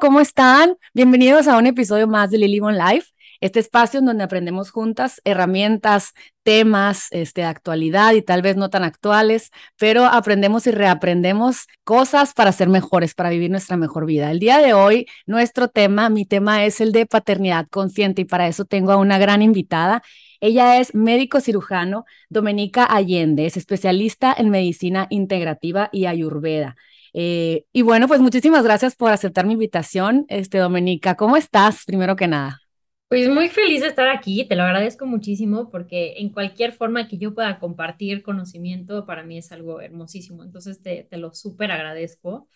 ¿cómo están? Bienvenidos a un episodio más de Lily One Life, este espacio en donde aprendemos juntas herramientas, temas este, de actualidad y tal vez no tan actuales, pero aprendemos y reaprendemos cosas para ser mejores, para vivir nuestra mejor vida. El día de hoy, nuestro tema, mi tema es el de paternidad consciente y para eso tengo a una gran invitada. Ella es médico cirujano, Domenica Allende, es especialista en medicina integrativa y ayurveda. Eh, y bueno, pues muchísimas gracias por aceptar mi invitación, este, Domenica. ¿Cómo estás, primero que nada? Pues muy feliz de estar aquí, te lo agradezco muchísimo porque en cualquier forma que yo pueda compartir conocimiento para mí es algo hermosísimo. Entonces te, te lo súper agradezco.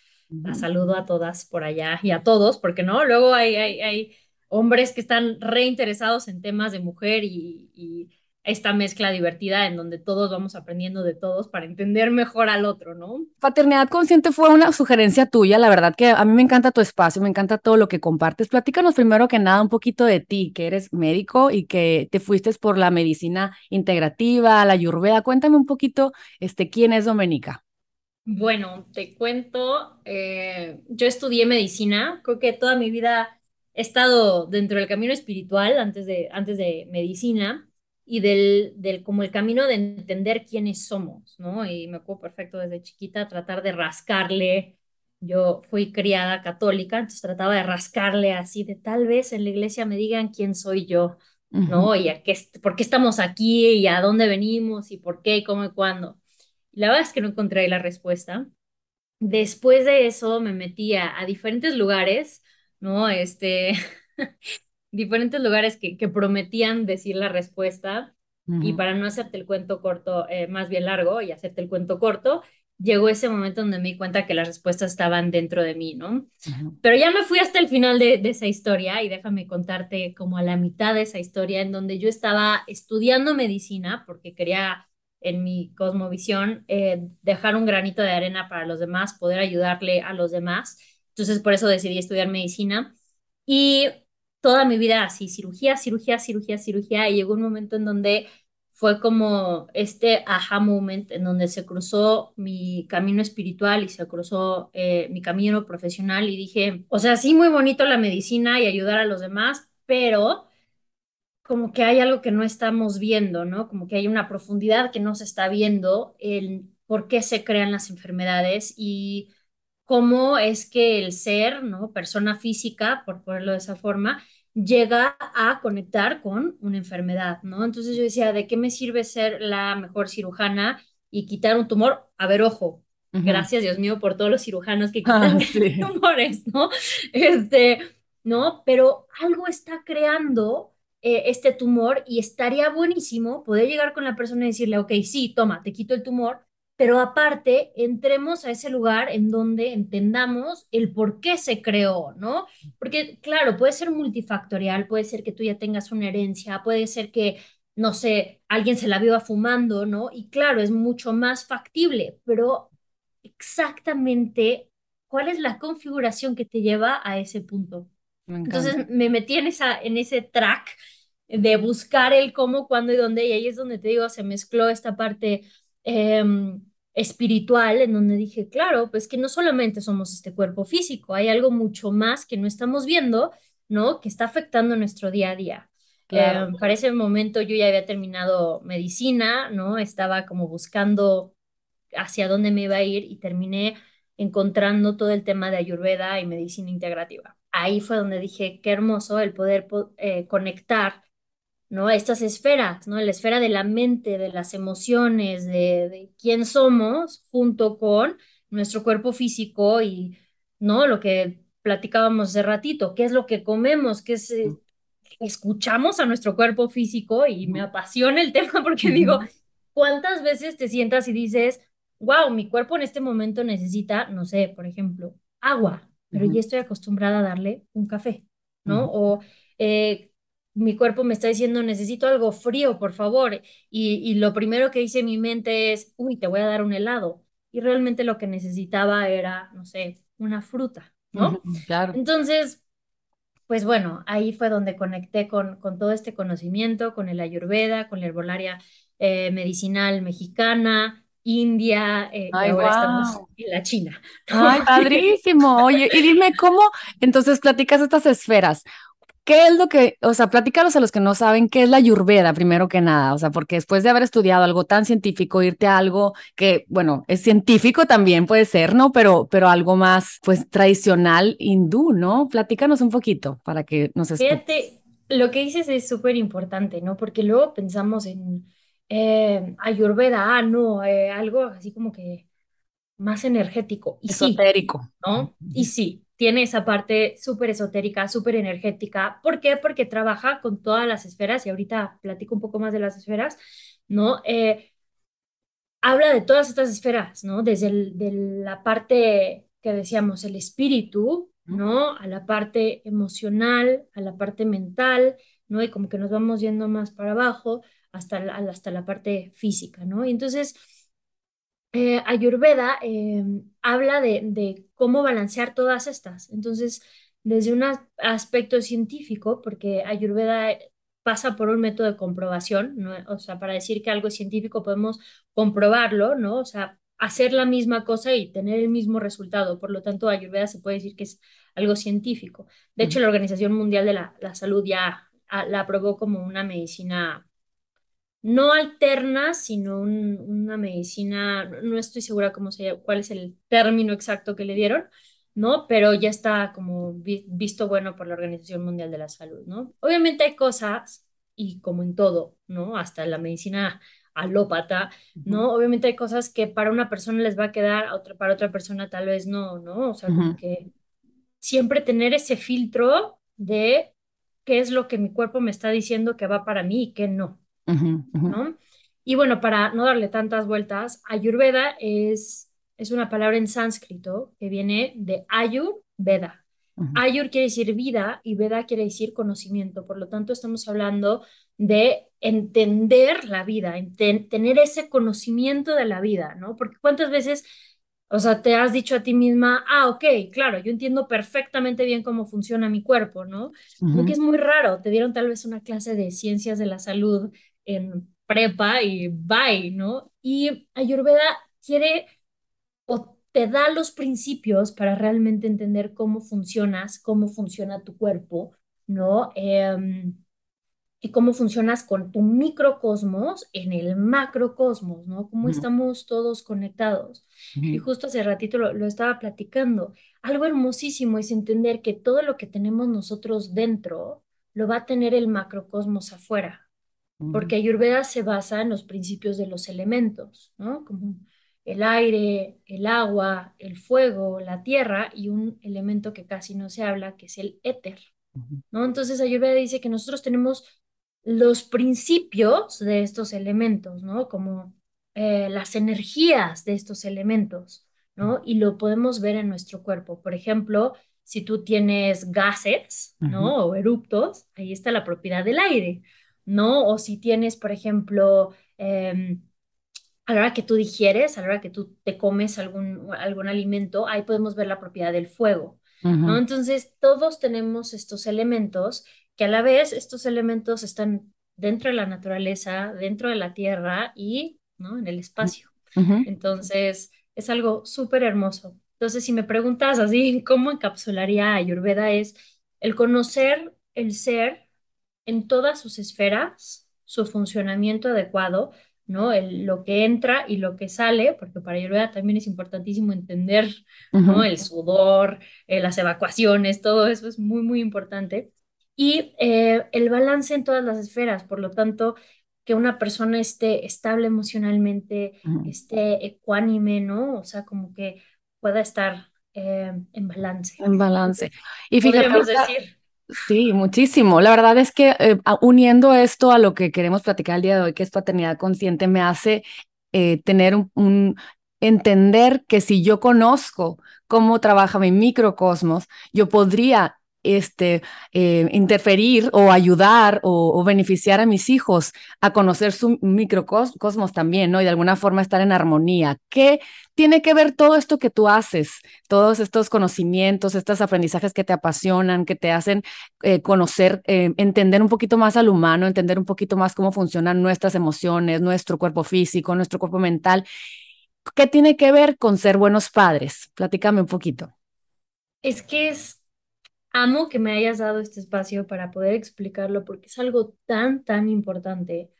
La saludo a todas por allá y a todos, porque no, luego hay, hay, hay hombres que están reinteresados en temas de mujer y, y esta mezcla divertida en donde todos vamos aprendiendo de todos para entender mejor al otro, ¿no? Paternidad consciente fue una sugerencia tuya, la verdad que a mí me encanta tu espacio, me encanta todo lo que compartes. Platícanos primero que nada un poquito de ti, que eres médico y que te fuiste por la medicina integrativa, la ayurveda. Cuéntame un poquito, este, ¿quién es Domenica? Bueno, te cuento, eh, yo estudié medicina, creo que toda mi vida he estado dentro del camino espiritual antes de, antes de medicina y del, del como el camino de entender quiénes somos, ¿no? Y me acuerdo perfecto desde chiquita tratar de rascarle. Yo fui criada católica, entonces trataba de rascarle así, de tal vez en la iglesia me digan quién soy yo, ¿no? Y a qué, por qué estamos aquí y a dónde venimos y por qué y cómo y cuándo. Y la verdad es que no encontré ahí la respuesta. Después de eso me metí a, a diferentes lugares, ¿no? Este, diferentes lugares que, que prometían decir la respuesta y para no hacerte el cuento corto, eh, más bien largo y hacerte el cuento corto, llegó ese momento donde me di cuenta que las respuestas estaban dentro de mí, ¿no? Pero ya me fui hasta el final de, de, esa historia y déjame contarte como a la mitad de esa historia en donde yo estaba estudiando medicina porque quería en mi cosmovisión eh, dejar un granito de arena para los demás, poder ayudarle a los demás. Entonces por eso decidí estudiar medicina y toda mi vida así, cirugía, cirugía, cirugía, cirugía, y llegó un momento en donde fue como este aha moment en donde se cruzó mi camino espiritual y se cruzó eh, mi camino profesional y dije, o sea, sí, muy bonito la medicina y ayudar a los demás, pero como que hay algo que no estamos viendo, ¿no? Como que hay una profundidad que no se está viendo, el por qué se crean las enfermedades y cómo es que el ser, ¿no? Persona física, por ponerlo de esa forma, llega a conectar con una enfermedad, ¿no? Entonces yo decía, ¿de qué me sirve ser la mejor cirujana y quitar un tumor? A ver, ojo, gracias Dios mío por todos los cirujanos que quitan ah, tumores, ¿no? Este, ¿no? Pero algo está creando eh, este tumor y estaría buenísimo poder llegar con la persona y decirle, ok, sí, toma, te quito el tumor, pero aparte entremos a ese lugar en donde entendamos el por qué se creó, ¿no? Porque claro, puede ser multifactorial, puede ser que tú ya tengas una herencia, puede ser que, no sé, alguien se la viva fumando, ¿no? Y claro, es mucho más factible, pero exactamente cuál es la configuración que te lleva a ese punto. Entonces me metí en, esa, en ese track de buscar el cómo, cuándo y dónde, y ahí es donde te digo, se mezcló esta parte Em, espiritual, en donde dije, claro, pues que no solamente somos este cuerpo físico, hay algo mucho más que no estamos viendo, ¿no? Que está afectando nuestro día a día. Em, para ese momento yo ya había terminado medicina, ¿no? Estaba como buscando hacia dónde me iba a ir y terminé encontrando todo el tema de ayurveda y medicina integrativa. Ahí fue donde dije, qué hermoso el poder eh, conectar ¿no? Estas esferas, ¿no? La esfera de la mente, de las emociones, de, quién somos, junto con nuestro cuerpo físico y, ¿no? Lo que platicábamos hace ratito, qué es lo que comemos, qué es... Eh, escuchamos a nuestro cuerpo físico y me apasiona el tema porque digo, ¿cuántas veces te sientas y dices, wow, mi cuerpo en este momento necesita, no sé, por ejemplo, agua, pero ya estoy acostumbrada a darle un café, ¿no? O eh, mi cuerpo me está diciendo, necesito algo frío, por favor. Y, lo primero que dice mi mente es, uy, te voy a dar un helado. Y realmente lo que necesitaba era, no sé, una fruta, ¿no? Claro. Entonces, pues bueno, ahí fue donde conecté con, con todo este conocimiento, con el ayurveda, con la herbolaria eh, medicinal mexicana India y ahora estamos en la China. Ay, padrísimo. Oye, y dime cómo, entonces platicas estas esferas. ¿Qué es lo que, o sea, platícalos a los que no saben qué es la Ayurveda, primero que nada, o sea, porque después de haber estudiado algo tan científico, irte a algo que, bueno, es científico también puede ser, ¿no? Pero, pero algo más, pues, tradicional hindú, ¿no? Platícanos un poquito para que nos Fíjate, lo que dices es súper importante, ¿no? Porque luego pensamos en eh, Ayurveda, ah, no, eh, algo así como que más energético. Y Esotérico. ¿no? Y sí, tiene esa parte súper esotérica, súper energética. ¿Por qué? Porque trabaja con todas las esferas y ahorita platico un poco más de las esferas, ¿no? Eh, habla de todas estas esferas, ¿no? Desde de la parte que decíamos, el espíritu, ¿no? A la parte emocional, a la parte mental, ¿no? Y como que nos vamos yendo más para abajo hasta la, hasta la parte física, ¿no? Y entonces eh, Ayurveda eh, habla de, cómo balancear todas estas. Entonces, desde un aspecto científico, porque Ayurveda pasa por un método de comprobación, o sea, para decir que algo es científico podemos comprobarlo, ¿no? O sea, hacer la misma cosa y tener el mismo resultado. Por lo tanto, Ayurveda se puede decir que es algo científico. De hecho, la Organización Mundial de la, la Salud ya la aprobó como una medicina no alterna, sino una medicina, no estoy segura cómo se, cuál es el término exacto que le dieron, ¿no? Pero ya está como visto bueno por la Organización Mundial de la Salud, ¿no? Obviamente hay cosas, y como en todo, ¿no? Hasta la medicina alópata, ¿no? Obviamente hay cosas que para una persona les va a quedar, otra, para otra persona tal vez no, ¿no? O sea, como que siempre tener ese filtro de qué es lo que mi cuerpo me está diciendo que va para mí y qué no. ¿No? Y bueno, para no darle tantas vueltas, Ayurveda es, es una palabra en sánscrito que viene de Ayur Veda. Ayur quiere decir vida y Veda quiere decir conocimiento. Por lo tanto, estamos hablando de entender la vida, tener ese conocimiento de la vida, ¿no? Porque cuántas veces o sea, te has dicho a ti misma, ah, ok, claro, yo entiendo perfectamente bien cómo funciona mi cuerpo, ¿no? Porque es muy raro, te dieron tal vez una clase de ciencias de la salud en prepa y bye, ¿no? Y Ayurveda quiere o te da los principios para realmente entender cómo funcionas, cómo funciona tu cuerpo, ¿no? Em, y cómo funcionas con tu microcosmos en el macrocosmos, ¿no? Cómo estamos todos conectados. Y justo hace ratito lo, lo, estaba platicando. Algo hermosísimo es entender que todo lo que tenemos nosotros dentro lo va a tener el macrocosmos afuera porque Ayurveda se basa en los principios de los elementos, ¿no? Como el aire, el agua, el fuego, la tierra y un elemento que casi no se habla, que es el éter, ¿no? Entonces Ayurveda dice que nosotros tenemos los principios de estos elementos, ¿no? Como eh, las energías de estos elementos, ¿no? Y lo podemos ver en nuestro cuerpo. Por ejemplo, si tú tienes gases, ¿no? O eruptos, ahí está la propiedad del aire. ¿No? O si tienes, por ejemplo, em, a la hora que tú digieres, a la hora que tú te comes algún, algún alimento, ahí podemos ver la propiedad del fuego, ¿no? Entonces, todos tenemos estos elementos que a la vez estos elementos están dentro de la naturaleza, dentro de la tierra y, ¿no? En el espacio. Entonces, es algo súper hermoso. Entonces, si me preguntas así, ¿cómo encapsularía Ayurveda? Es el conocer el ser en todas sus esferas su funcionamiento adecuado, ¿no? El, lo que entra y lo que sale, porque para Ayurveda también es importantísimo entender, ¿no? El sudor, eh, las evacuaciones, todo eso es muy, muy importante. Y eh, el balance en todas las esferas, por lo tanto, que una persona esté estable emocionalmente, esté ecuánime, ¿no? O sea, como que pueda estar eh, en balance. En balance. Y fíjate, decir Sí, muchísimo. La verdad es que eh, uniendo esto a lo que queremos platicar el día de hoy, que es paternidad consciente, me hace eh, tener un, entender que si yo conozco cómo trabaja mi microcosmos, yo podría este, eh, interferir o ayudar o, beneficiar a mis hijos a conocer su microcosmos también, ¿no? Y de alguna forma estar en armonía. ¿Qué tiene que ver todo esto que tú haces? Todos estos conocimientos, estos aprendizajes que te apasionan, que te hacen eh, conocer, eh, entender un poquito más al humano, entender un poquito más cómo funcionan nuestras emociones, nuestro cuerpo físico, nuestro cuerpo mental ¿qué tiene que ver con ser buenos padres? Platícame un poquito. Es que es, amo que me hayas dado este espacio para poder explicarlo porque es algo tan, tan importante,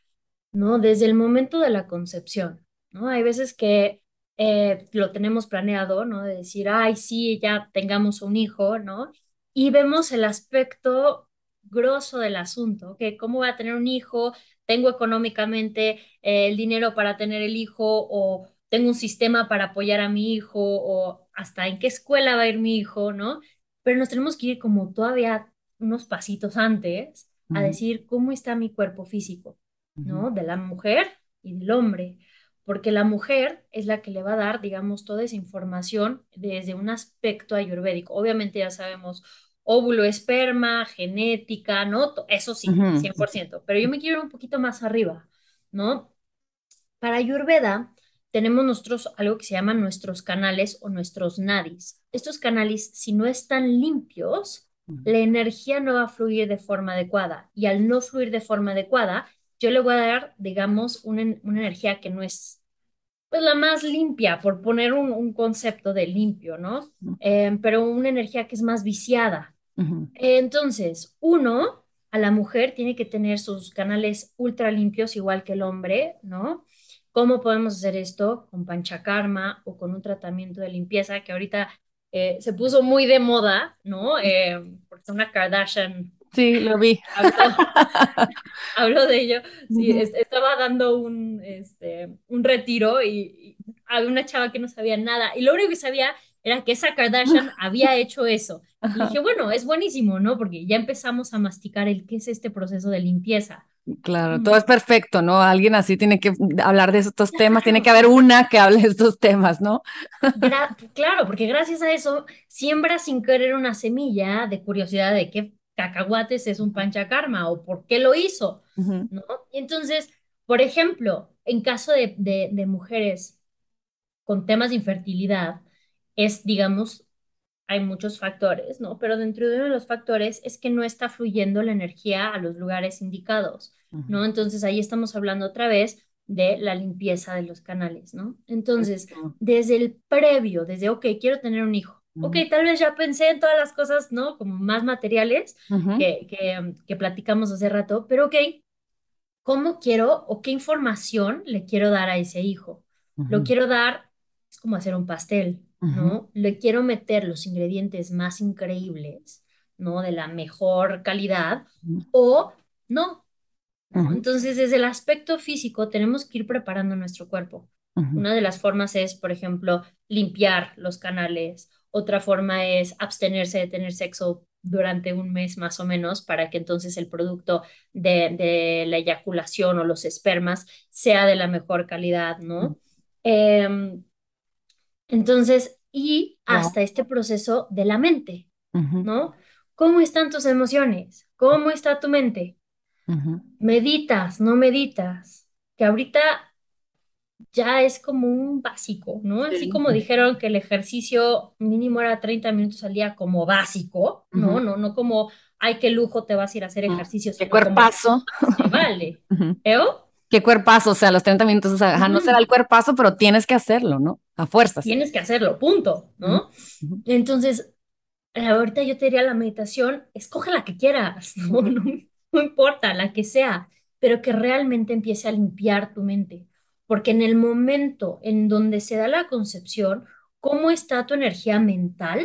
¿no? Desde el momento de la concepción, ¿no? Hay veces que eh, lo tenemos planeado, ¿no? De decir, ay, sí, ya tengamos un hijo, ¿no? Y vemos el aspecto grosso del asunto, que cómo voy a tener un hijo, tengo económicamente eh, el dinero para tener el hijo o tengo un sistema para apoyar a mi hijo o hasta en qué escuela va a ir mi hijo, ¿no? Pero nos tenemos que ir como todavía unos pasitos antes a decir cómo está mi cuerpo físico, ¿no? De la mujer y del hombre, porque la mujer es la que le va a dar, digamos, toda esa información desde un aspecto ayurvédico. Obviamente ya sabemos óvulo, esperma, genética, ¿no? Eso sí, 100%, pero yo me quiero ir un poquito más arriba, ¿no? Para Ayurveda tenemos nosotros algo que se llama nuestros canales o nuestros nadis. Estos canales, si no están limpios, la energía no va a fluir de forma adecuada y al no fluir de forma adecuada, yo le voy a dar, digamos, una, energía que no es pues la más limpia, por poner un, concepto de limpio, ¿no? Eh, pero una energía que es más viciada. Entonces, uno, a la mujer tiene que tener sus canales ultra limpios, igual que el hombre, ¿no? ¿Cómo podemos hacer esto? Con panchakarma o con un tratamiento de limpieza que ahorita eh, se puso muy de moda, ¿no? Eh, porque una Kardashian. Sí, lo vi. Habló, de ello. Sí, estaba dando un, este, un retiro y, y había una chava que no sabía nada. Y lo único que sabía era que esa Kardashian había hecho eso. Y dije, bueno, es buenísimo, ¿no? Porque ya empezamos a masticar el qué es este proceso de limpieza. Claro, todo es perfecto, ¿no? Alguien así tiene que hablar de estos temas, tiene que haber una que hable de estos temas, ¿no? claro, porque gracias a eso siembra sin querer una semilla de curiosidad de qué cacahuates es un panchakarma o por qué lo hizo, ¿no? Y entonces, por ejemplo, en caso de, de mujeres con temas de infertilidad, es, digamos, hay muchos factores, ¿no? Pero dentro de uno de los factores es que no está fluyendo la energía a los lugares indicados, ¿no? Entonces ahí estamos hablando otra vez de la limpieza de los canales, ¿no? Entonces, desde el previo, desde, ok, quiero tener un hijo, ok, tal vez ya pensé en todas las cosas, ¿no? Como más materiales que, que, que platicamos hace rato, pero ok, ¿cómo quiero o qué información le quiero dar a ese hijo? Lo quiero dar, es como hacer un pastel, ¿no? Le quiero meter los ingredientes más increíbles, ¿no? De la mejor calidad, o no. Entonces, desde el aspecto físico, tenemos que ir preparando nuestro cuerpo. Una de las formas es, por ejemplo, limpiar los canales. Otra forma es abstenerse de tener sexo durante un mes más o menos para que entonces el producto de, la eyaculación o los espermas sea de la mejor calidad, ¿no? Entonces, y hasta este proceso de la mente, ¿no? ¿Cómo están tus emociones? ¿Cómo está tu mente? Meditas, no meditas, que ahorita ya es como un básico, ¿no? Así como dijeron que el ejercicio mínimo era 30 minutos al día como básico, ¿no? No, no como, ay, qué lujo te vas a ir a hacer ejercicio. Qué cuerpazo. vale. Qué cuerpazo, o sea, los 30 minutos, o sea, no será el cuerpazo, pero tienes que hacerlo, ¿no? A fuerzas. Tienes que hacerlo, punto, ¿no? Entonces, ahorita yo te diría la meditación, escoge la que quieras, ¿no? No, importa, la que sea, pero que realmente empiece a limpiar tu mente, porque en el momento en donde se da la concepción, cómo está tu energía mental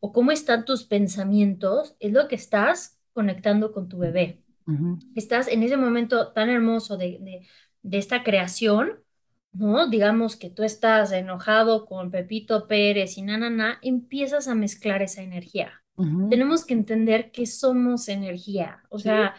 o cómo están tus pensamientos, es lo que estás conectando con tu bebé. Estás en ese momento tan hermoso de, esta creación, ¿no? Digamos que tú estás enojado con Pepito Pérez y na, empiezas a mezclar esa energía. Tenemos que entender que somos energía, o sea,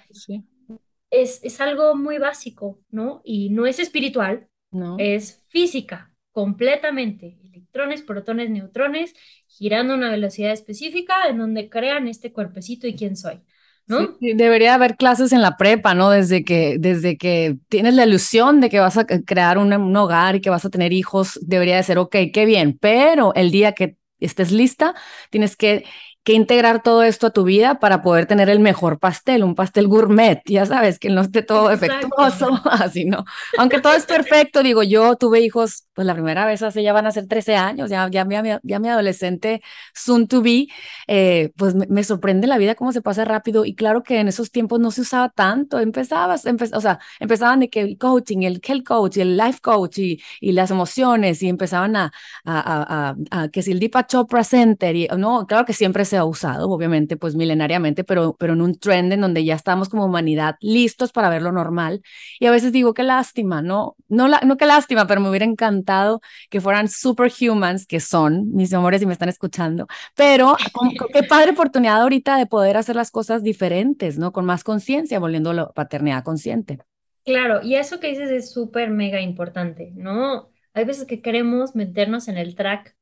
Es, es, algo muy básico, ¿no? Y no es espiritual, no. es física, completamente. Electrones, protones, neutrones, girando a una velocidad específica en donde crean este cuerpecito y quién soy. ¿No? debería haber clases en la prepa, ¿no? Desde que, desde que tienes la ilusión de que vas a crear un, hogar y que vas a tener hijos, debería de ser, ok, qué bien, pero el día que estés lista, tienes que que integrar todo esto a tu vida para poder tener el mejor pastel, un pastel gourmet, ya sabes, que no esté todo defectuoso, así no. Aunque todo es perfecto, digo, yo tuve hijos, pues la primera vez hace ya van a ser 13 años, ya, ya, mi, ya mi adolescente soon to be, eh, pues me, sorprende la vida cómo se pasa rápido y claro que en esos tiempos no se usaba tanto, empezabas, o sea, empezaban de que el coaching, el health coach, el life coach y, y las emociones y empezaban a, a, a, a que si el Deepak Chopra Center, y, no, claro que siempre se ha usado, obviamente, pues milenariamente, pero, pero en un trend en donde ya estamos como humanidad listos para ver lo normal. Y a veces digo, qué lástima, ¿no? No, la, no qué lástima, pero me hubiera encantado que fueran superhumans, que son, mis amores, y me están escuchando, pero qué padre oportunidad ahorita de poder hacer las cosas diferentes, ¿no? Con más conciencia, volviendo a la paternidad consciente. Claro, y eso que dices es súper mega importante, ¿no? Hay veces que queremos meternos en el track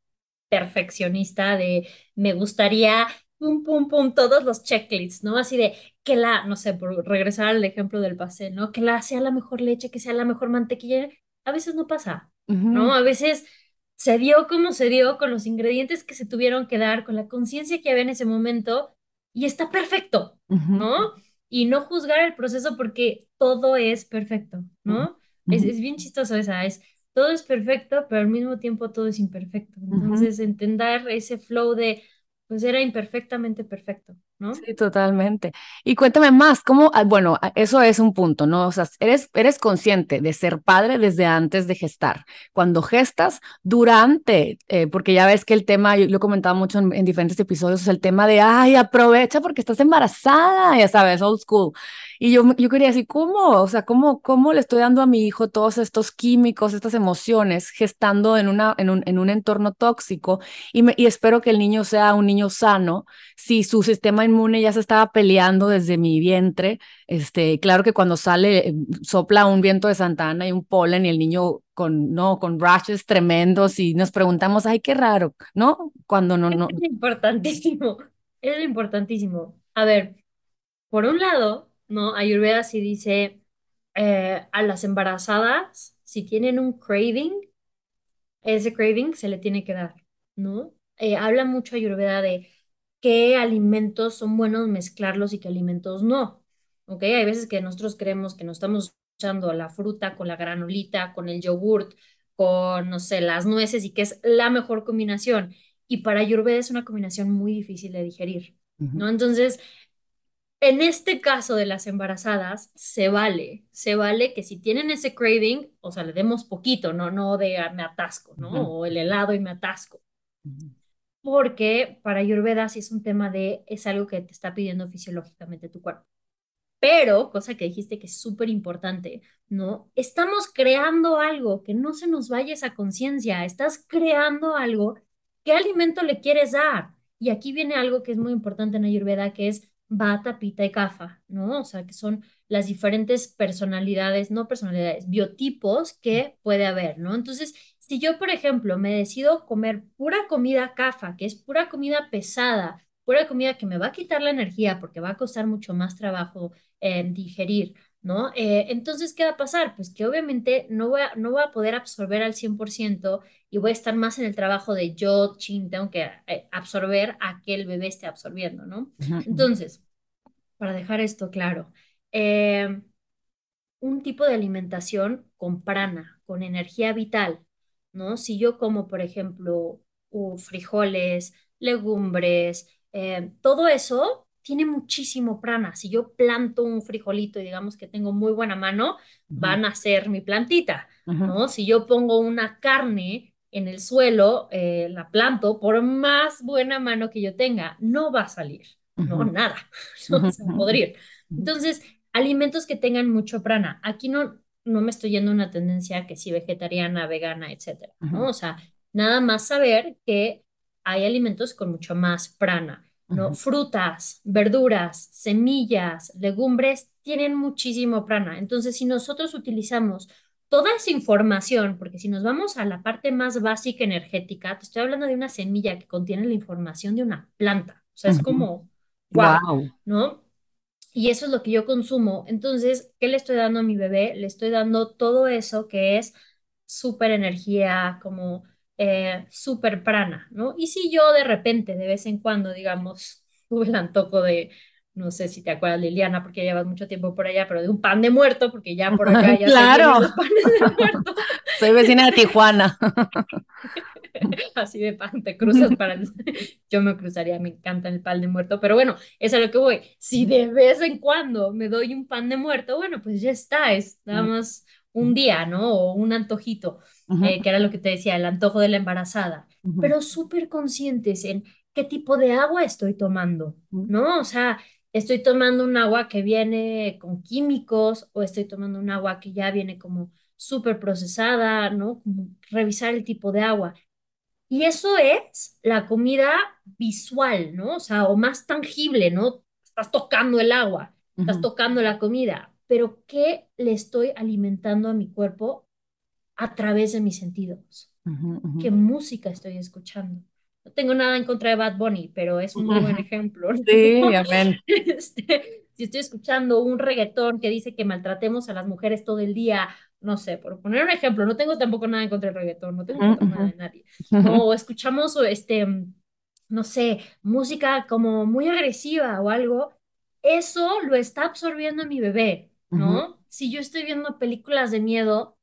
perfeccionista de me gustaría pum, pum, pum, todos los checklists, ¿no? Así de que la, no sé, por regresar al ejemplo del pastel, ¿no? Que la sea la mejor leche, que sea la mejor mantequilla. A veces no pasa, ¿no? A veces se dio como se dio, con los ingredientes que se tuvieron que dar, con la conciencia que había en ese momento, y está perfecto, ¿no? Y no juzgar el proceso porque todo es perfecto, ¿no? es, es, bien chistoso esa, es todo es perfecto, pero al mismo tiempo todo es imperfecto. Entonces, entender ese flow de, pues era imperfectamente perfecto. Sí, totalmente. Y cuéntame más, ¿cómo? Ah, bueno, ah, eso es un punto, ¿no? O sea, eres, eres consciente de ser padre desde antes de gestar. Cuando gestas, durante, eh, porque ya ves que el tema, yo lo he comentado mucho en, diferentes episodios, es el tema de, ay, aprovecha porque estás embarazada, ya sabes, old school. Y yo, yo quería decir, ¿cómo? O sea, ¿cómo, ¿cómo le estoy dando a mi hijo todos estos químicos, estas emociones, gestando en, una, en, un, en un entorno tóxico? Y, me, y espero que el niño sea un niño sano si su sistema inmune ya se estaba peleando desde mi vientre. Este, claro que cuando sale, eh, sopla un viento de Santana y un polen y el niño con, no, con rashes tremendos y nos preguntamos, ay, qué raro, ¿no? Cuando no, no. Es importantísimo, es importantísimo. A ver, por un lado, ¿no? Ayurveda sí dice eh, a las embarazadas, si tienen un craving, ese craving se le tiene que dar, ¿no? Eh, habla mucho Ayurveda de qué alimentos son buenos mezclarlos y qué alimentos no. ¿Ok? Hay veces que nosotros creemos que nos estamos echando la fruta con la granulita, con el yogurt, con, no sé, las nueces y que es la mejor combinación. Y para Ayurveda es una combinación muy difícil de digerir, ¿no? Entonces, en este caso de las embarazadas, se vale, se vale que si tienen ese craving, o sea, le demos poquito, no, no de ah, me atasco, ¿no? O el helado y me atasco porque para Ayurveda sí es un tema de, es algo que te está pidiendo fisiológicamente tu cuerpo. Pero, cosa que dijiste que es súper importante, ¿no? Estamos creando algo, que no se nos vaya esa conciencia, estás creando algo, ¿qué alimento le quieres dar? Y aquí viene algo que es muy importante en Ayurveda, que es Vata, Pita y Kapha, ¿no? O sea, que son las diferentes personalidades, no personalidades, biotipos que puede haber, ¿no? Entonces, si yo, por ejemplo, me decido comer pura comida CAFA, que es pura comida pesada, pura comida que me va a quitar la energía porque va a costar mucho más trabajo eh, digerir, ¿no? Eh, entonces, ¿qué va a pasar? Pues que obviamente no voy, a, no voy a poder absorber al 100% y voy a estar más en el trabajo de yo, chin, tengo que eh, absorber a que el bebé esté absorbiendo, ¿no? Entonces, para dejar esto claro, un tipo de alimentación con prana, con energía vital, ¿no? Si yo como, por ejemplo, frijoles, legumbres, eh, todo eso tiene muchísimo prana. Si yo planto un frijolito y digamos que tengo muy buena mano, van a ser mi plantita, ¿no? Si yo pongo una carne en el suelo, eh, la planto, por más buena mano que yo tenga, no va a salir, no, nada, no se va a podrir. Entonces, alimentos que tengan mucho prana. Aquí no, no me estoy yendo a una tendencia que si vegetariana, vegana, etcétera, ¿no? O sea, nada más saber que hay alimentos con mucho más prana, ¿no? Frutas, verduras, semillas, legumbres tienen muchísimo prana. Entonces, si nosotros utilizamos toda esa información, porque si nos vamos a la parte más básica energética, te estoy hablando de una semilla que contiene la información de una planta. O sea, es como, wow, ¿no? y eso es lo que yo consumo. Entonces, ¿qué le estoy dando a mi bebé? Le estoy dando todo eso que es súper energía, como eh, súper prana, ¿no? Y si yo de repente, de vez en cuando, digamos, tuve el antojo de, no sé si te acuerdas, Liliana, porque llevas mucho tiempo por allá, pero de un pan de muerto, porque ya por acá ya claro. se los panes de muerto. Soy vecina de Tijuana. Así de pan, te cruzas para el... Yo me cruzaría, me encanta el pan de muerto, pero bueno, es a lo que voy. Si de vez en cuando me doy un pan de muerto, bueno, pues ya está, es nada más un día, ¿no? O un antojito, eh, que era lo que te decía, el antojo de la embarazada, pero súper conscientes en qué tipo de agua estoy tomando, ¿no? O sea, estoy tomando un agua que viene con químicos o estoy tomando un agua que ya viene como súper procesada, ¿no? Como revisar el tipo de agua. Y eso es la comida visual, ¿no? O sea, o más tangible, ¿no? Estás tocando el agua, estás tocando la comida, pero ¿qué le estoy alimentando a mi cuerpo a través de mis sentidos? ¿Qué música estoy escuchando? No tengo nada en contra de Bad Bunny, pero es un muy buen ejemplo. Sí, amén. Este, si estoy escuchando un reggaetón que dice que maltratemos a las mujeres todo el día, no sé, por poner un ejemplo, no tengo tampoco nada en contra del reggaetón, no tengo nada de nadie. O escuchamos, este, no sé, música como muy agresiva o algo, eso lo está absorbiendo mi bebé, ¿no? Si yo estoy viendo películas de miedo,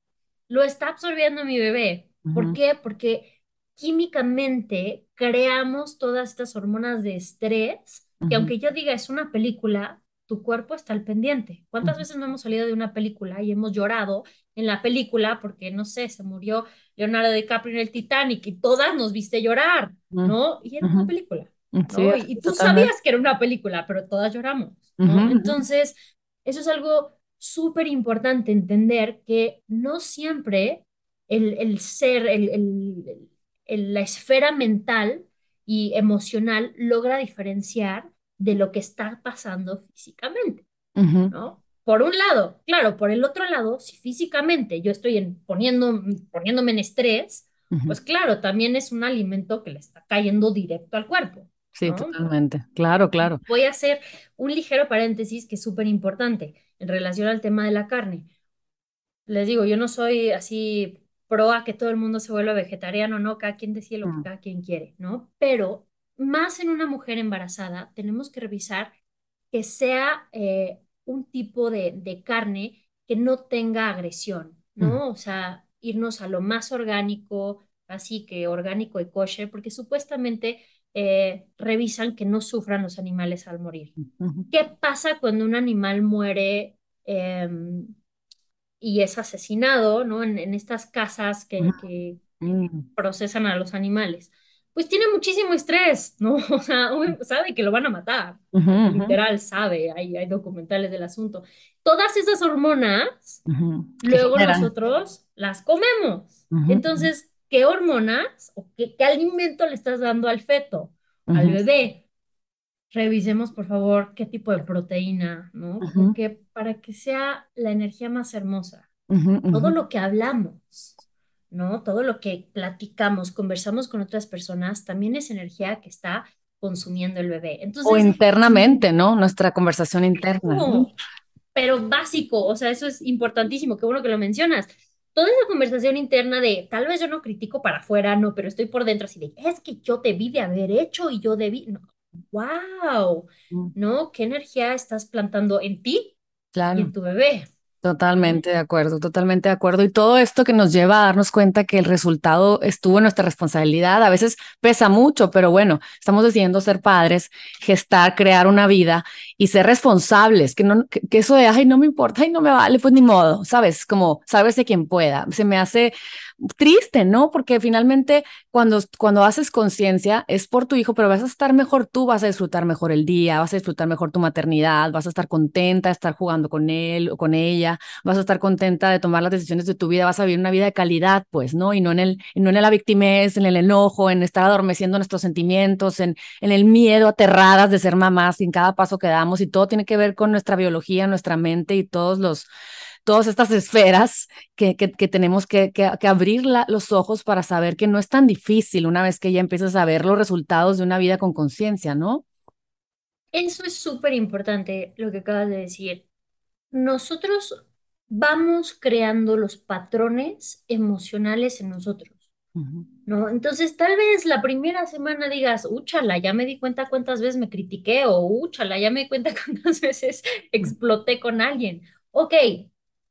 lo está absorbiendo mi bebé. ¿Por qué? Porque químicamente creamos todas estas hormonas de estrés, que aunque yo diga es una película, tu cuerpo está al pendiente. ¿Cuántas veces no hemos salido de una película y hemos llorado en la película porque, no sé, se murió Leonardo DiCaprio en el Titanic y todas nos viste llorar, ¿no? Y era una película. ¿no? y, tú sabías que era una película, pero todas lloramos, ¿no? Entonces, eso es algo súper importante entender que no siempre el, el ser, el, el, la esfera mental y emocional logra diferenciar de lo que está pasando físicamente, ¿no? Por un lado, claro, por el otro lado, si físicamente yo estoy en, poniendo, poniéndome en estrés, pues claro, también es un alimento que le está cayendo directo al cuerpo. Sí, totalmente. Claro, claro. Voy a hacer un ligero paréntesis que es súper importante en relación al tema de la carne. Les digo, yo no soy así pro a que todo el mundo se vuelva vegetariano, ¿no? Cada quien decide lo que mm. cada quien quiere, ¿no? Pero más en una mujer embarazada, tenemos que revisar que sea eh, un tipo de, carne que no tenga agresión, ¿no? O sea, irnos a lo más orgánico, así que orgánico y kosher, porque supuestamente eh, revisan que no sufran los animales al morir. ¿Qué pasa cuando un animal muere em, y es asesinado, ¿no? En, estas casas que mm. procesan a los animales pues tiene muchísimo estrés, ¿no? O sea, sabe que lo van a matar, literal sabe, hay, hay documentales del asunto. Todas esas hormonas, luego nosotros las comemos. Entonces, ¿qué hormonas o qué, qué, alimento le estás dando al feto, al bebé? Revisemos, por favor, qué tipo de proteína, ¿no? Porque para que sea la energía más hermosa, todo lo que hablamos, ¿no? Todo lo que platicamos, conversamos con otras personas, también es energía que está consumiendo el bebé. Entonces, o internamente, ¿no? Nuestra conversación interna. pero básico, o sea, eso es importantísimo, qué bueno que lo mencionas. Toda esa conversación interna de, tal vez yo no critico para afuera, no, pero estoy por dentro así de, es que yo debí de haber hecho y yo debí, no, wow, mm. ¿no? ¿Qué energía estás plantando en ti y en tu bebé? Totalmente de acuerdo, totalmente de acuerdo. Y todo esto que nos lleva a darnos cuenta que el resultado estuvo en nuestra responsabilidad, a veces pesa mucho, pero bueno, estamos decidiendo ser padres, gestar, crear una vida y ser responsables, que, no, que, eso de, ay, no me importa, ay, no me vale, pues ni modo, ¿sabes? Como, de quien pueda. Se me hace triste, ¿no? Porque finalmente cuando, cuando haces conciencia es por tu hijo, pero vas a estar mejor tú, vas a disfrutar mejor el día, vas a disfrutar mejor tu maternidad, vas a estar contenta de estar jugando con él o con ella, vas a estar contenta de tomar las decisiones de tu vida, vas a vivir una vida de calidad, pues, ¿no? Y no en el, no en la victimez, en el enojo, en estar adormeciendo nuestros sentimientos, en, en el miedo, aterradas de ser mamás en cada paso que damos y todo tiene que ver con nuestra biología, nuestra mente y todos los todas estas esferas que, que, tenemos que, que abrir los ojos para saber que no es tan difícil una vez que ya empiezas a ver los resultados de una vida con conciencia, ¿no? Eso es súper importante lo que acabas de decir. Nosotros vamos creando los patrones emocionales en nosotros, ¿no? Entonces, tal vez la primera semana digas, úchala, ya me di cuenta cuántas veces me critiqué, o úchala, ya me di cuenta cuántas veces exploté con alguien. Ok,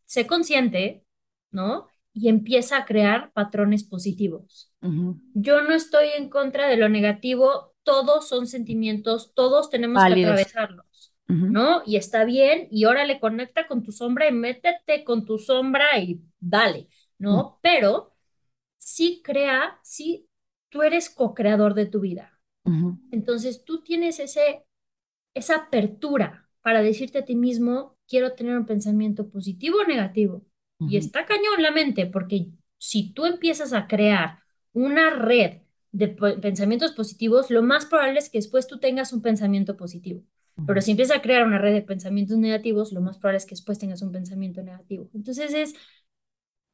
sé consciente, ¿no? Y empieza a crear patrones positivos. Yo no estoy en contra de lo negativo, todos son sentimientos, todos tenemos que atravesarlos, ¿no? Y está bien, y órale, conecta con tu sombra y métete con tu sombra y dale, ¿no? Pero sí crea, sí, tú eres co-creador de tu vida. Entonces tú tienes ese, esa apertura para decirte a ti mismo, quiero tener un pensamiento positivo o negativo. Y está cañón la mente, porque si tú empiezas a crear una red de pensamientos positivos, lo más probable es que después tú tengas un pensamiento positivo. Pero si empiezas a crear una red de pensamientos negativos, lo más probable es que después tengas un pensamiento negativo. Entonces es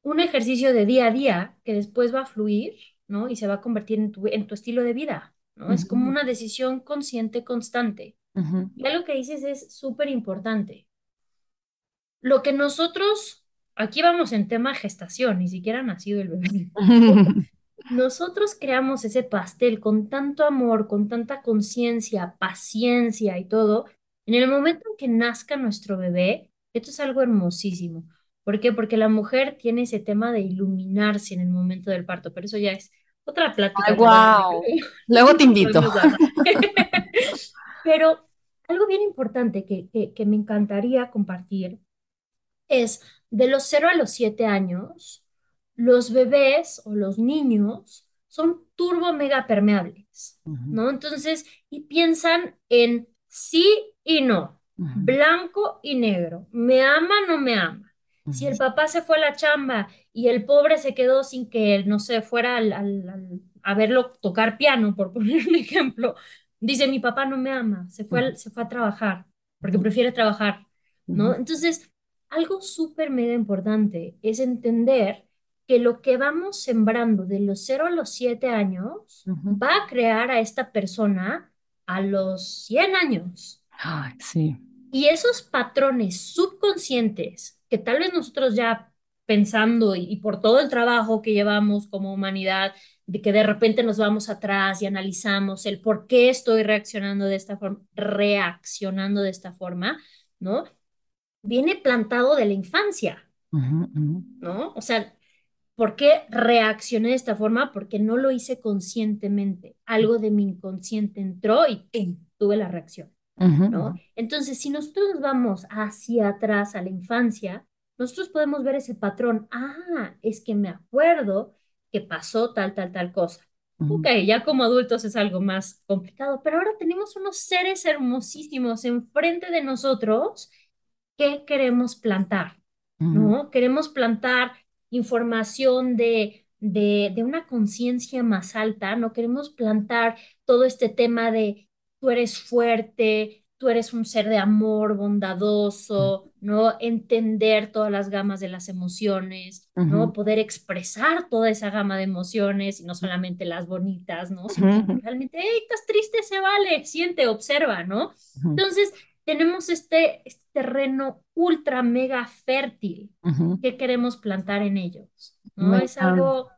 un ejercicio de día a día que después va a fluir, ¿no? Y se va a convertir en tu, en tu estilo de vida, ¿no? Es como una decisión consciente constante. Y algo que dices es súper importante. Lo que nosotros, aquí vamos en tema gestación, ni siquiera ha nacido el bebé. nosotros creamos ese pastel con tanto amor, con tanta conciencia, paciencia y todo. En el momento en que nazca nuestro bebé, esto es algo hermosísimo. ¿Por qué? Porque la mujer tiene ese tema de iluminarse en el momento del parto, pero eso ya es otra plática. Ay, wow. Luego te invito. pero algo bien importante que, que, me encantaría compartir es de los 0 a los 7 años, los bebés o los niños son turbo mega permeables, ¿no? Entonces, y piensan en sí y no, blanco y negro, me ama, no me ama. Si el papá se fue a la chamba y el pobre se quedó sin que, no sé, fuera a verlo tocar piano, por poner un ejemplo, dice, mi papá no me ama, se fue, se fue a trabajar, porque prefiere trabajar, ¿no? Entonces, algo súper mega importante es entender que lo que vamos sembrando de los 0 a los 7 años va a crear a esta persona a los 100 años. Ay, sí. Y esos patrones subconscientes que tal vez nosotros ya pensando y, por todo el trabajo que llevamos como humanidad, de que de repente nos vamos atrás y analizamos el por qué estoy reaccionando de esta forma, reaccionando de esta forma, ¿no? Viene plantado de la infancia, ¿no? O sea, ¿por qué reaccioné de esta forma? Porque no lo hice conscientemente. Algo de mi inconsciente entró y tuve la reacción. ¿no? Entonces, si nosotros nos vamos hacia atrás a la infancia, nosotros podemos ver ese patrón. Ah, es que me acuerdo que pasó tal, tal, tal cosa. Ok, ya como adultos es algo más complicado, pero ahora tenemos unos seres hermosísimos enfrente de nosotros que queremos plantar, ¿no? Queremos plantar información de, de, de una conciencia más alta, no queremos plantar todo este tema de tú eres fuerte, tú eres un ser de amor, bondadoso, ¿no? Entender todas las gamas de las emociones, ¿no? Poder expresar toda esa gama de emociones y no solamente las bonitas, ¿no? Sino realmente, hey, estás triste, se vale, siente, observa, ¿no? Entonces, tenemos este, este, terreno ultra mega fértil que queremos plantar en ellos, ¿no? Es algo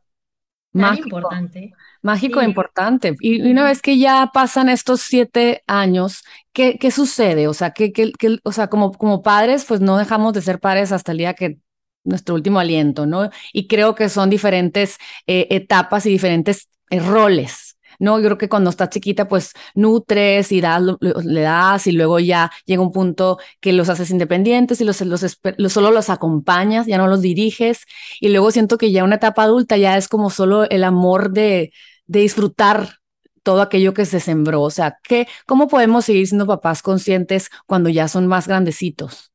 tan importante. Mágico e importante. Y, una vez que ya pasan estos siete años, ¿qué, qué sucede? O sea, que, que, o sea como, como padres, pues no dejamos de ser padres hasta el día que nuestro último aliento, ¿no? Y creo que son diferentes eh, etapas y diferentes eh, roles no, yo creo que cuando estás chiquita, pues nutres y das, le das y luego ya llega un punto que los haces independientes y los, los, solo los acompañas, ya no los diriges. Y luego siento que ya una etapa adulta ya es como solo el amor de, de disfrutar todo aquello que se sembró. O sea, ¿qué, ¿cómo podemos seguir siendo papás conscientes cuando ya son más grandecitos?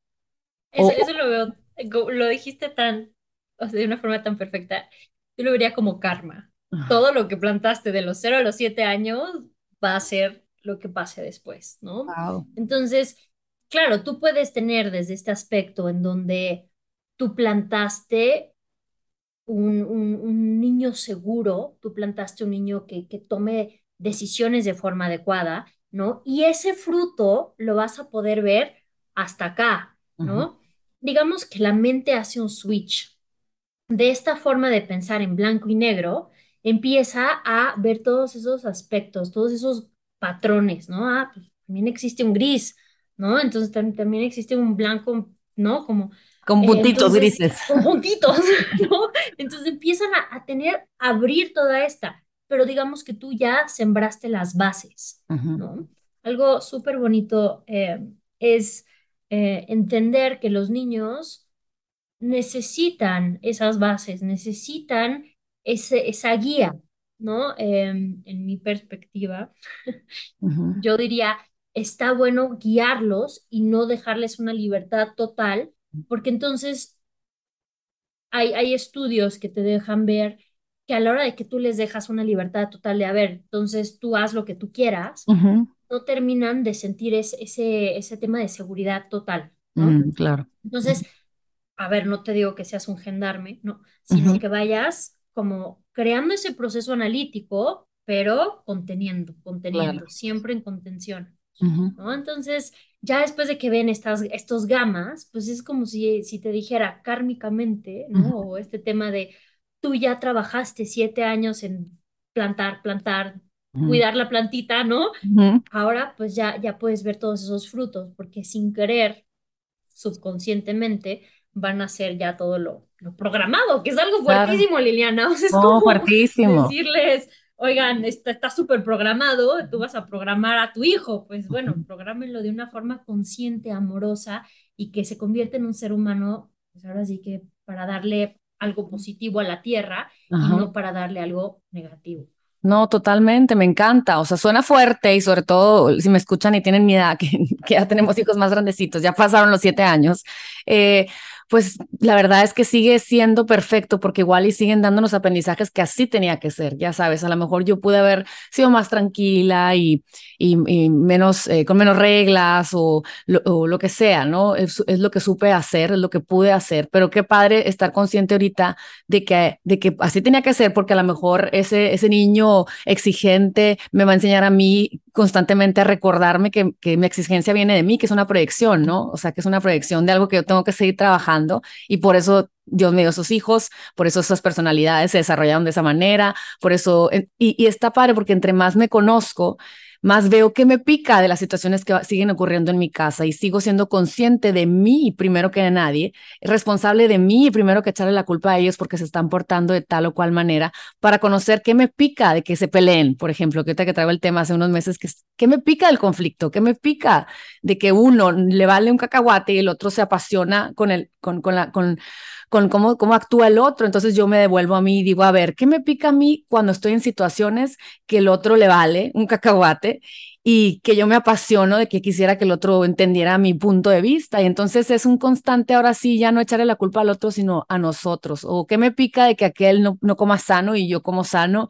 Eso, eso lo veo, lo dijiste tan, o sea, de una forma tan perfecta. Yo lo vería como karma todo lo que plantaste de los 0 a los 7 años va a ser lo que pase después, ¿no? Entonces, claro, tú puedes tener desde este aspecto en donde tú plantaste un, un, niño seguro, tú plantaste un niño que, que tome decisiones de forma adecuada, ¿no? Y ese fruto lo vas a poder ver hasta acá, ¿no? Digamos que la mente hace un switch de esta forma de pensar en blanco y negro empieza a ver todos esos aspectos, todos esos patrones, ¿no? Ah, pues también existe un gris, ¿no? Entonces también existe un blanco, ¿no? Como... Con eh, puntitos grises. Con puntitos, ¿no? Entonces empiezan a, a tener, a abrir toda esta, pero digamos que tú ya sembraste las bases, Ujú, ¿no? Algo súper bonito eh, es eh, entender que los niños necesitan esas bases, necesitan ese, esa guía, ¿no? Em, en mi perspectiva, yo diría, está bueno guiarlos y no dejarles una libertad total, porque entonces hay, hay estudios que te dejan ver que a la hora de que tú les dejas una libertad total de, a ver, entonces tú haz lo que tú quieras, no terminan de sentir ese, ese, ese tema de seguridad total, ¿no? mm, claro. Entonces, a ver, no te digo que seas un gendarme, no, sino que vayas como creando ese proceso analítico, pero conteniendo, claro. conteniendo, siempre en contención, ¿no? Entonces, ya después de que ven estas, estos gamas, pues es como si, si te dijera kármicamente, ¿no? O este tema de tú ya trabajaste siete años en plantar, plantar, cuidar la plantita, ¿no? Ahora pues ya, ya puedes ver todos esos frutos, porque sin querer, subconscientemente, van a hacer ya todo lo, lo programado, que es algo Claro. fuertísimo, Liliana. O sea, es No, como fuertísimo. decirles, oigan, está, súper programado, tú vas a programar a tu hijo. Pues bueno, Ujú, prográmenlo de una forma consciente, amorosa y que se convierta en un ser humano, pues ahora sí que para darle algo positivo a la tierra y no para darle algo negativo. No, totalmente, me encanta. O sea, suena fuerte y sobre todo si me escuchan y tienen mi edad, que, que ya tenemos hijos más grandecitos, ya pasaron los siete años, eh, pues la verdad es que sigue siendo perfecto porque igual y siguen dándonos aprendizajes que así tenía que ser, ya sabes, a lo mejor yo pude haber sido más tranquila y, y, menos, eh, con menos reglas o lo, o lo que sea, ¿no? Es, es, lo que supe hacer, es lo que pude hacer, pero qué padre estar consciente ahorita de que, de que así tenía que ser porque a lo mejor ese, ese niño exigente me va a enseñar a mí constantemente a recordarme que, que mi exigencia viene de mí, que es una proyección, ¿no? O sea, que es una proyección de algo que yo tengo que seguir trabajando y por eso Dios me dio esos hijos, por eso esas personalidades se desarrollaron de esa manera, por eso, y, y está padre porque entre más me conozco, más veo que me pica de las situaciones que siguen ocurriendo en mi casa y sigo siendo consciente de mí primero que de nadie, responsable de mí primero que echarle la culpa a ellos porque se están portando de tal o cual manera para conocer qué me pica de que se peleen, por ejemplo, que ahorita que traigo el tema hace unos meses, que, qué me pica del conflicto, qué me pica de que uno le vale un cacahuate y el otro se apasiona con el, con, con la, con, con cómo, cómo actúa el otro. Entonces yo me devuelvo a mí y digo, a ver, ¿qué me pica a mí cuando estoy en situaciones que el otro le vale un cacahuate y que yo me apasiono de que quisiera que el otro entendiera mi punto de vista? Y entonces es un constante ahora sí, ya no echarle la culpa al otro, sino a nosotros. O qué me pica de que aquel no, no coma sano y yo como sano.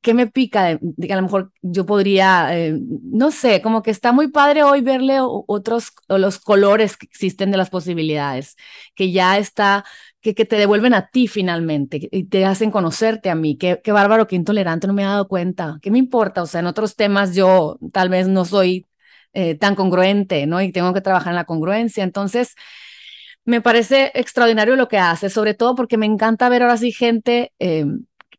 ¿Qué me pica? De, que a lo mejor yo podría, eh, no sé, como que está muy padre hoy verle otros, los colores que existen de las posibilidades, que ya está que, te devuelven a ti finalmente y te hacen conocerte a mí. Qué, qué bárbaro, qué intolerante, no me he dado cuenta. ¿Qué me importa? O sea, en otros temas yo tal vez no soy eh, tan congruente, ¿no? Y tengo que trabajar en la congruencia. Entonces, me parece extraordinario lo que hace, sobre todo porque me encanta ver ahora sí gente... Eh,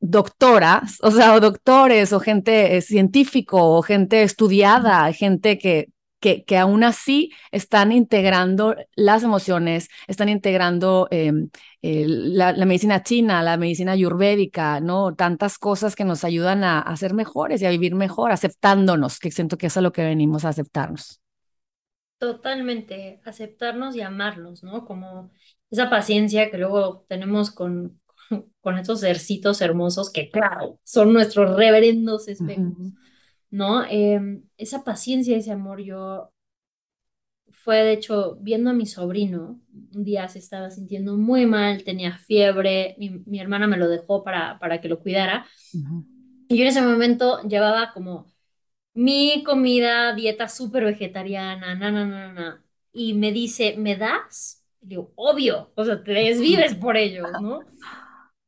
doctoras, o sea, o doctores, o gente eh, científico, o gente estudiada, gente que, que, que, aún así están integrando las emociones, están integrando eh, eh, la, la, medicina china, la medicina ayurvédica, ¿no? Tantas cosas que nos ayudan a, a, ser mejores y a vivir mejor, aceptándonos, que siento que es a lo que venimos a aceptarnos. Totalmente, aceptarnos y amarnos, ¿no? Como esa paciencia que luego tenemos con, con esos cercitos hermosos que, claro, son nuestros reverendos espejos, uh -huh. ¿No? Eh, esa paciencia, ese amor, yo fue de hecho viendo a mi sobrino, un día se estaba sintiendo muy mal, tenía fiebre, mi, mi hermana me lo dejó para, para que lo cuidara, uh -huh. y yo en ese momento llevaba como mi comida, dieta súper vegetariana, na, na, na, na, y me dice, ¿me das? Y digo, obvio, o sea, te desvives por ellos, ¿no?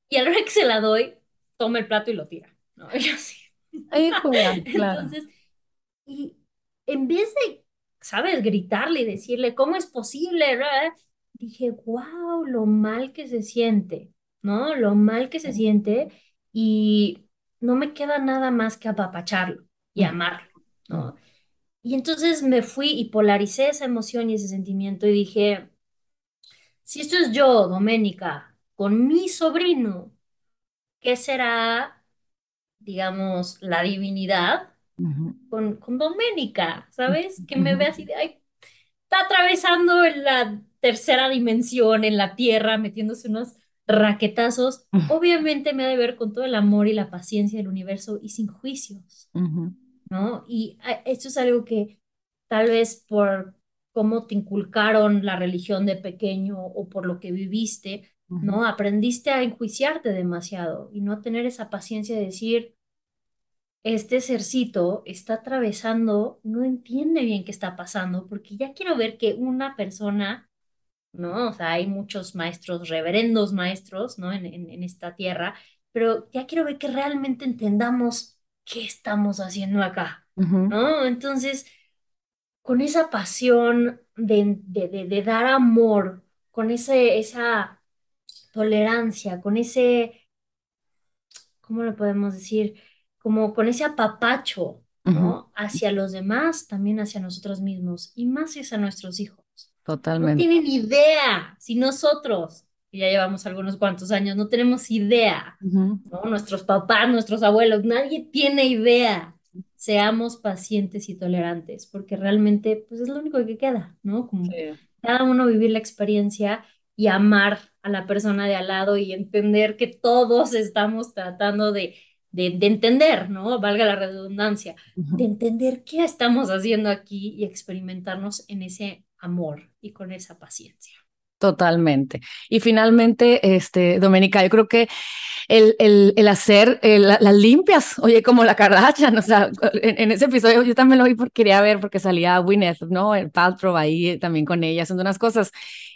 Y a la hora que se la doy, toma el plato y lo tira, ¿no? Y así. Claro. Entonces, y en vez de, ¿sabes? Gritarle y decirle, ¿cómo es posible? Dije, wow, lo mal que se siente, ¿no? Lo mal que se siente. Y no me queda nada más que apapacharlo y amarlo, ¿no? Y entonces me fui y polaricé esa emoción y ese sentimiento y dije, si esto es yo, Doménica, con mi sobrino, ¿qué será, digamos, la divinidad con, con Doménica? ¿Sabes? Que me ve así de, ay, está atravesando en la tercera dimensión, en la tierra, metiéndose unos raquetazos. Obviamente me ha de ver con todo el amor y la paciencia del universo y sin juicios, ¿no? Y ah, esto es algo que tal vez por cómo te inculcaron la religión de pequeño o por lo que viviste, ¿no? Aprendiste a enjuiciarte demasiado y no tener esa paciencia de decir, este cercito está atravesando, no entiende bien qué está pasando, porque ya quiero ver que una persona, ¿no? O sea, hay muchos maestros, reverendos maestros, ¿no? En, en, esta tierra, pero ya quiero ver que realmente entendamos qué estamos haciendo acá, ¿no? Entonces, con esa pasión de, de, de, dar amor, con ese, esa tolerancia, con ese, ¿cómo lo podemos decir? Como con ese apapacho, ¿no? Hacia los demás, también hacia nosotros mismos y más hacia nuestros hijos. Totalmente. No tienen idea si nosotros, que ya llevamos algunos cuantos años, no tenemos idea, ¿no? Nuestros papás, nuestros abuelos, nadie tiene idea. Seamos pacientes y tolerantes, porque realmente, pues es lo único que queda, ¿no? Como cada uno vivir la experiencia y amar a la persona de al lado y entender que todos estamos tratando de, de, entender, ¿no? Valga la redundancia, de entender qué estamos haciendo aquí y experimentarnos en ese amor y con esa paciencia. Totalmente. Y finalmente, este, Doménica, yo creo que el, el, el hacer las limpias, oye, como la Kardashian, o sea, en, ese episodio yo también lo vi porque quería ver, porque salía Gwyneth, ¿no? El Paltrow ahí también con ella haciendo unas cosas.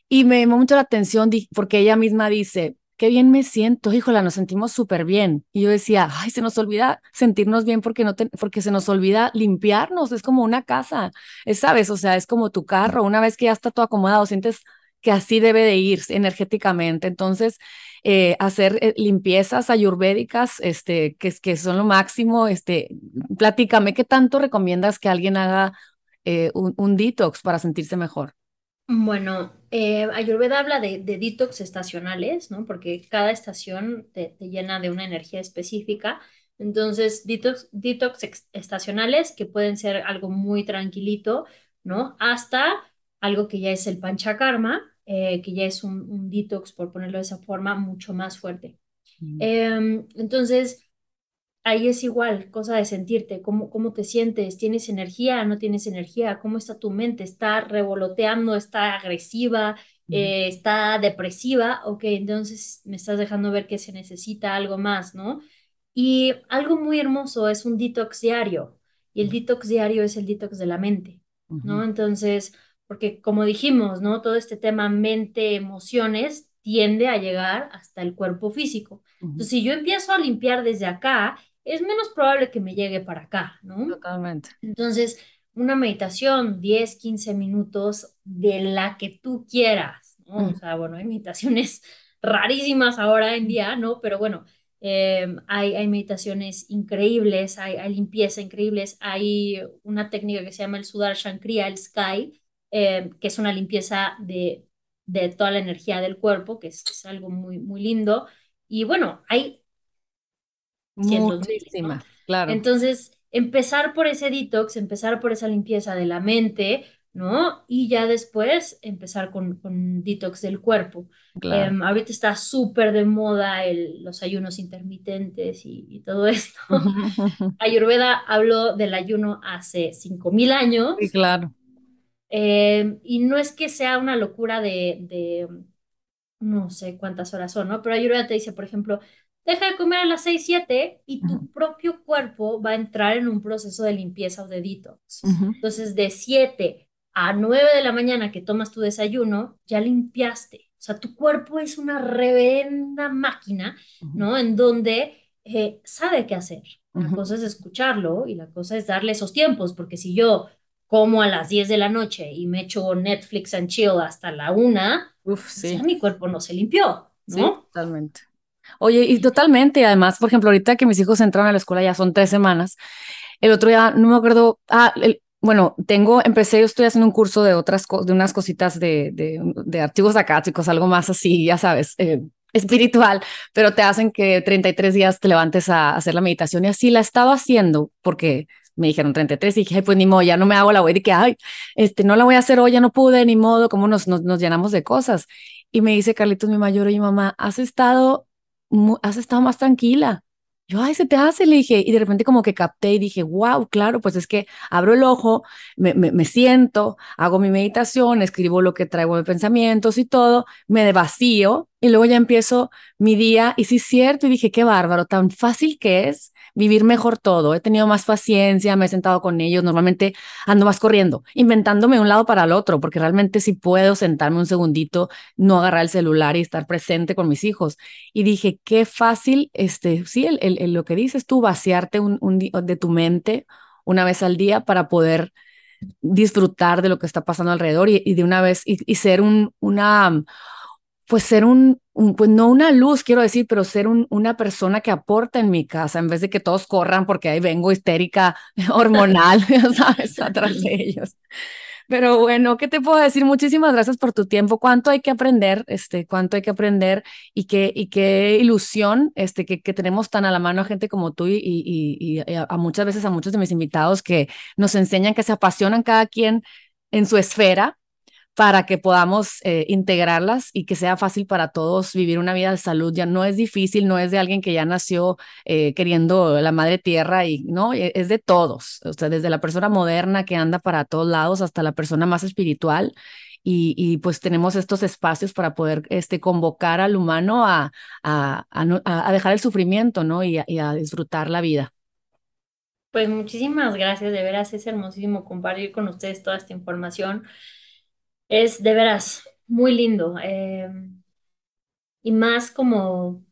Y me llamó mucho la atención porque ella misma dice, qué bien me siento, híjola, nos sentimos súper bien. Y yo decía, ay, se nos olvida sentirnos bien porque, no porque se nos olvida limpiarnos, es como una casa, es, ¿sabes? O sea, es como tu carro, una vez que ya está todo acomodado, sientes que así debe de ir energéticamente. Entonces, eh, hacer eh, limpiezas ayurvédicas, este, que, que son lo máximo, este, platícame, ¿qué tanto recomiendas que alguien haga eh, un detox para sentirse mejor? Bueno, eh, Ayurveda habla de, detox estacionales, ¿no? Porque cada estación te, llena de una energía específica. Entonces, detox, detox estacionales que pueden ser algo muy tranquilito, ¿no? Hasta algo que ya es el panchakarma, eh, que ya es un, detox, por ponerlo de esa forma, mucho más fuerte. Mm. Em, entonces, ahí es igual, cosa de sentirte, cómo, cómo te sientes, tienes energía, no tienes energía, cómo está tu mente, está revoloteando, está agresiva, eh, está depresiva, ok, entonces me estás dejando ver que se necesita algo más, ¿no? Y algo muy hermoso es un detox diario, y el detox diario es el detox de la mente, ¿no? Entonces, porque como dijimos, ¿no? Todo este tema mente, emociones tiende a llegar hasta el cuerpo físico. Entonces, si yo empiezo a limpiar desde acá, es menos probable que me llegue para acá, ¿no? Totalmente. Entonces, una meditación, 10, 15 minutos de la que tú quieras, ¿no? O sea, bueno, hay meditaciones rarísimas ahora en día, ¿no? Pero bueno, em, hay, hay, meditaciones increíbles, hay, hay, limpieza increíbles, hay una técnica que se llama el Sudarshan Kriya, el Sky, em, que es una limpieza de, de toda la energía del cuerpo, que es, es algo muy, muy lindo. Y bueno, hay Muchísimas, claro. Entonces, empezar por ese detox, empezar por esa limpieza de la mente, ¿no? Y ya después empezar con, con detox del cuerpo. Em, ahorita está súper de moda el, los ayunos intermitentes y, todo esto. Ayurveda habló del ayuno hace 5.000 años. Sí, claro. Em, y no es que sea una locura de, de, no sé cuántas horas son, ¿no? Pero Ayurveda te dice, por ejemplo, deja de comer a las 6, 7 y tu propio cuerpo va a entrar en un proceso de limpieza o de detox. Entonces, de 7 a 9 de la mañana que tomas tu desayuno, ya limpiaste. O sea, tu cuerpo es una reverenda máquina, ¿no? En donde eh, sabe qué hacer. La cosa es escucharlo y la cosa es darle esos tiempos, porque si yo como a las 10 de la noche y me echo Netflix and chill hasta la 1, Uf, pues sí. mi cuerpo no se limpió, ¿no? totalmente. Oye, y totalmente, además, por ejemplo, ahorita que mis hijos entraron a la escuela ya son tres semanas, el otro día, no me acuerdo, ah, bueno, tengo, empecé, yo estoy haciendo un curso de otras, de unas cositas de, de, de archivos acáticos, algo más así, ya sabes, eh, espiritual, pero te hacen que 33 días te levantes a hacer la meditación y así la estaba haciendo porque me dijeron 33 y dije, pues ni modo, ya no me hago la voy de que, ay, este, no la voy a hacer hoy, ya no pude, ni modo, como nos, nos, nos llenamos de cosas. Y me dice Carlitos, mi mayor, y mamá, has estado, has estado más tranquila. Yo, ay, se te hace, le dije, y de repente como que capté y dije, wow, claro, pues es que abro el ojo, me, me, siento, hago mi meditación, escribo lo que traigo de pensamientos y todo, me vacío y luego ya empiezo mi día y sí es cierto, y dije, qué bárbaro, tan fácil que es vivir mejor todo, he tenido más paciencia, me he sentado con ellos, normalmente ando más corriendo, inventándome un lado para el otro, porque realmente si puedo sentarme un segundito, no agarrar el celular y estar presente con mis hijos. Y dije, qué fácil, este, sí, el, el, lo que dices tú, vaciarte un, un, de tu mente una vez al día para poder disfrutar de lo que está pasando alrededor y, de una vez y, y ser un, una pues ser un, pues no una luz, quiero decir, pero ser un, una persona que aporta en mi casa, en vez de que todos corran porque ahí vengo histérica hormonal, ¿sabes? Atrás de ellos. Pero bueno, ¿qué te puedo decir? Muchísimas gracias por tu tiempo. ¿Cuánto hay que aprender? Este, cuánto hay que aprender y qué, y qué ilusión este, que, que tenemos tan a la mano a gente como tú y, y, y a muchas veces a muchos de mis invitados que nos enseñan que se apasionan cada quien en su esfera para que podamos eh, integrarlas y que sea fácil para todos vivir una vida de salud. Ya no es difícil, no es de alguien que ya nació eh, queriendo la madre tierra y no, e, es de todos, o sea, desde la persona moderna que anda para todos lados hasta la persona más espiritual. Y, y, pues tenemos estos espacios para poder este, convocar al humano a, a, a, a dejar el sufrimiento ¿no? y, y a disfrutar la vida. Pues muchísimas gracias, de veras es hermosísimo compartir con ustedes toda esta información. Es de veras muy lindo. Eh, y más como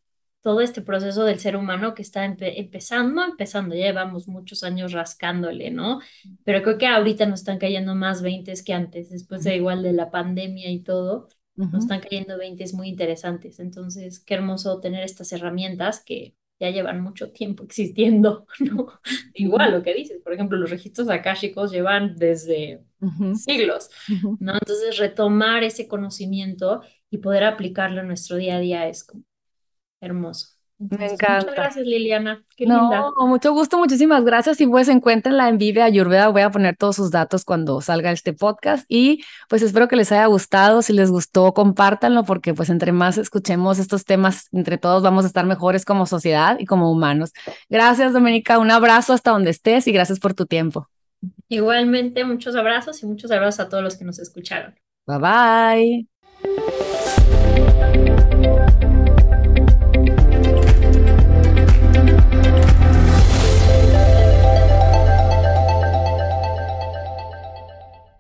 todo este proceso del ser humano que está empe empezando, empezando, ya llevamos muchos años rascándole, ¿no? Pero creo que ahorita nos están cayendo más 20 que antes, después de igual de la pandemia y todo, nos están cayendo 20 muy interesantes. Entonces, qué hermoso tener estas herramientas que ya llevan mucho tiempo existiendo, ¿no? Igual lo que dices, por ejemplo, los registros akáshicos llevan desde uh -huh. siglos. ¿no? Entonces, retomar ese conocimiento y poder aplicarlo en nuestro día a día es como hermoso. Me encanta. Muchas gracias, Liliana. Qué no, linda. mucho gusto, muchísimas gracias. Y pues encuéntrenla en Vive Ayurveda. Voy a poner todos sus datos cuando salga este podcast. Y pues espero que les haya gustado. Si les gustó, compártanlo, porque pues entre más escuchemos estos temas, entre todos vamos a estar mejores como sociedad y como humanos. Gracias, Doménica. Un abrazo hasta donde estés y gracias por tu tiempo. Igualmente, muchos abrazos y muchos abrazos a todos los que nos escucharon. Bye bye.